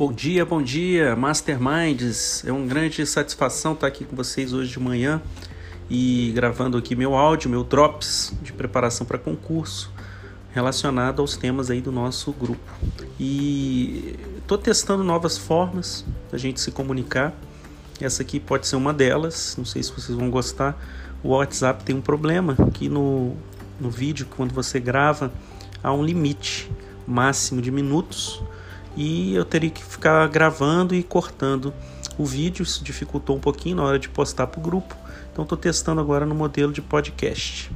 Bom dia, bom dia, Masterminds. É uma grande satisfação estar aqui com vocês hoje de manhã e gravando aqui meu áudio, meu drops de preparação para concurso relacionado aos temas aí do nosso grupo. E estou testando novas formas da gente se comunicar. Essa aqui pode ser uma delas, não sei se vocês vão gostar. O WhatsApp tem um problema que no, no vídeo, quando você grava, há um limite máximo de minutos e eu teria que ficar gravando e cortando o vídeo. Isso dificultou um pouquinho na hora de postar para o grupo. Então estou testando agora no modelo de podcast.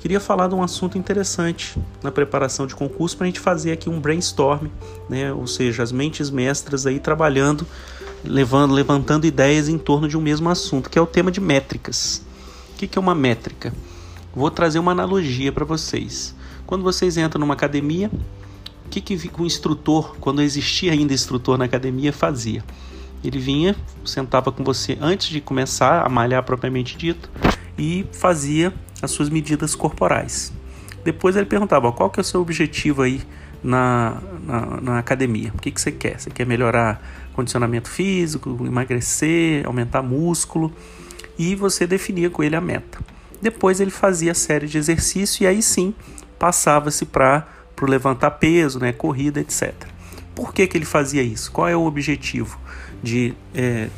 Queria falar de um assunto interessante na preparação de concurso para a gente fazer aqui um brainstorm, né? ou seja, as mentes mestras aí trabalhando, levando, levantando ideias em torno de um mesmo assunto, que é o tema de métricas. O que é uma métrica? Vou trazer uma analogia para vocês. Quando vocês entram numa academia, o que, que o instrutor, quando existia ainda instrutor na academia, fazia? Ele vinha, sentava com você antes de começar a malhar propriamente dito e fazia as suas medidas corporais. Depois ele perguntava qual que é o seu objetivo aí na, na, na academia. O que, que você quer? Você quer melhorar condicionamento físico, emagrecer, aumentar músculo? E você definia com ele a meta. Depois ele fazia a série de exercícios e aí sim passava-se para para levantar peso, né, corrida, etc. Por que, que ele fazia isso? Qual é o objetivo? De é,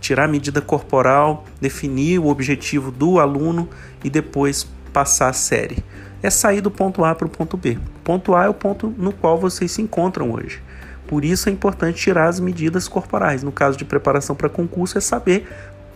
tirar a medida corporal, definir o objetivo do aluno e depois passar a série. É sair do ponto A para o ponto B. O ponto A é o ponto no qual vocês se encontram hoje. Por isso é importante tirar as medidas corporais. No caso de preparação para concurso, é saber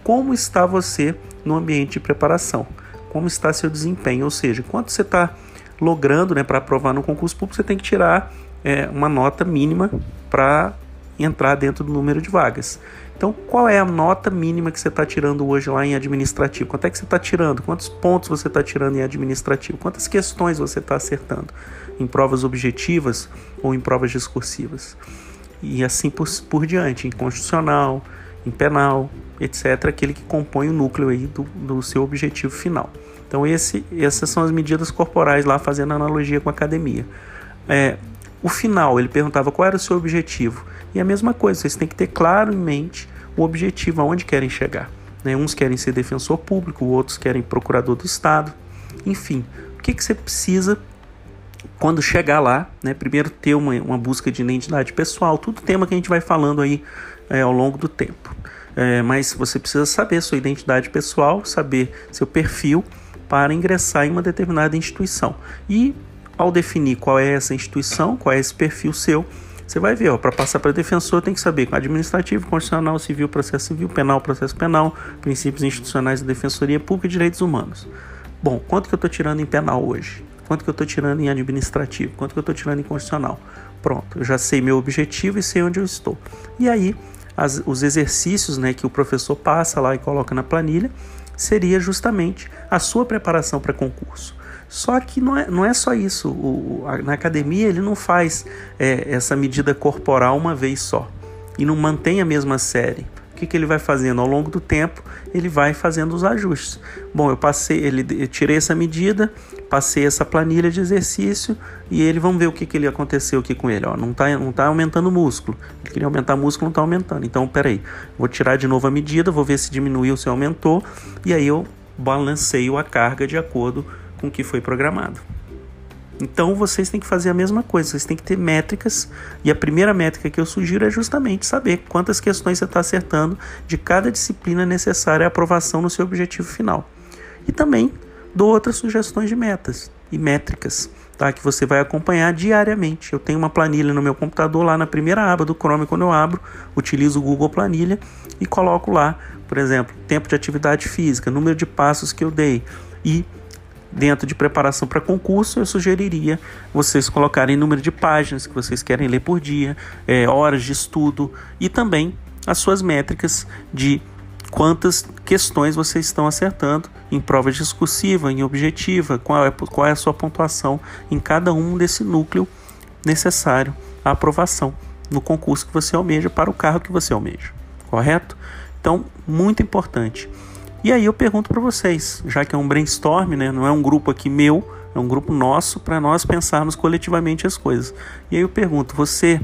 como está você no ambiente de preparação, como está seu desempenho, ou seja, quanto você está logrando, né, para aprovar no concurso público, você tem que tirar é, uma nota mínima para entrar dentro do número de vagas. Então, qual é a nota mínima que você está tirando hoje lá em administrativo? Quanto é que você está tirando? Quantos pontos você está tirando em administrativo? Quantas questões você está acertando em provas objetivas ou em provas discursivas? E assim por, por diante, em constitucional, em penal, etc., aquele que compõe o núcleo aí do, do seu objetivo final. Então esse, essas são as medidas corporais lá, fazendo analogia com a academia. É, o final, ele perguntava qual era o seu objetivo. E a mesma coisa, vocês têm que ter claro em mente o objetivo, aonde querem chegar. Né? Uns querem ser defensor público, outros querem procurador do Estado. Enfim, o que, que você precisa quando chegar lá, né? Primeiro ter uma, uma busca de identidade pessoal, tudo tema que a gente vai falando aí é, ao longo do tempo. É, mas você precisa saber sua identidade pessoal, saber seu perfil para ingressar em uma determinada instituição. E ao definir qual é essa instituição, qual é esse perfil seu, você vai ver, para passar para defensor tem que saber administrativo, constitucional, civil, processo civil, penal, processo penal, princípios institucionais da defensoria pública e direitos humanos. Bom, quanto que eu estou tirando em penal hoje? Quanto que eu estou tirando em administrativo? Quanto que eu estou tirando em constitucional? Pronto, eu já sei meu objetivo e sei onde eu estou. E aí, as, os exercícios né, que o professor passa lá e coloca na planilha, seria justamente a sua preparação para concurso. Só que não é, não é só isso. O, a, na academia ele não faz é, essa medida corporal uma vez só e não mantém a mesma série. O que, que ele vai fazendo ao longo do tempo? Ele vai fazendo os ajustes. Bom, eu passei, ele, eu tirei essa medida, passei essa planilha de exercício e ele vamos ver o que, que ele aconteceu aqui com ele. Ó, não está não tá aumentando o músculo. Ele queria aumentar o músculo, não está aumentando. Então, peraí, vou tirar de novo a medida, vou ver se diminuiu, se aumentou, e aí eu balanceio a carga de acordo com o que foi programado. Então vocês têm que fazer a mesma coisa, vocês têm que ter métricas, e a primeira métrica que eu sugiro é justamente saber quantas questões você está acertando de cada disciplina necessária à aprovação no seu objetivo final. E também dou outras sugestões de metas e métricas, tá? Que você vai acompanhar diariamente. Eu tenho uma planilha no meu computador lá na primeira aba do Chrome quando eu abro, utilizo o Google Planilha e coloco lá, por exemplo, tempo de atividade física, número de passos que eu dei e dentro de preparação para concurso, eu sugeriria vocês colocarem número de páginas que vocês querem ler por dia, é, horas de estudo e também as suas métricas de quantas questões vocês estão acertando em prova discursiva, em objetiva, qual é, qual é a sua pontuação em cada um desse núcleo necessário à aprovação no concurso que você almeja para o carro que você almeja, correto? Então, muito importante. E aí eu pergunto para vocês, já que é um brainstorm, né, não é um grupo aqui meu, é um grupo nosso para nós pensarmos coletivamente as coisas. E aí eu pergunto, você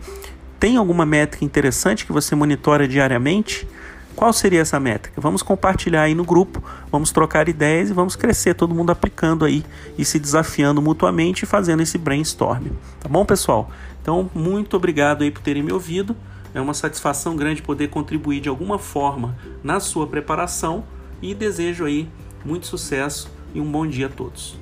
Tem alguma métrica interessante que você monitora diariamente? Qual seria essa métrica? Vamos compartilhar aí no grupo, vamos trocar ideias e vamos crescer, todo mundo aplicando aí e se desafiando mutuamente e fazendo esse brainstorm. Tá bom, pessoal? Então, muito obrigado aí por terem me ouvido. É uma satisfação grande poder contribuir de alguma forma na sua preparação e desejo aí muito sucesso e um bom dia a todos.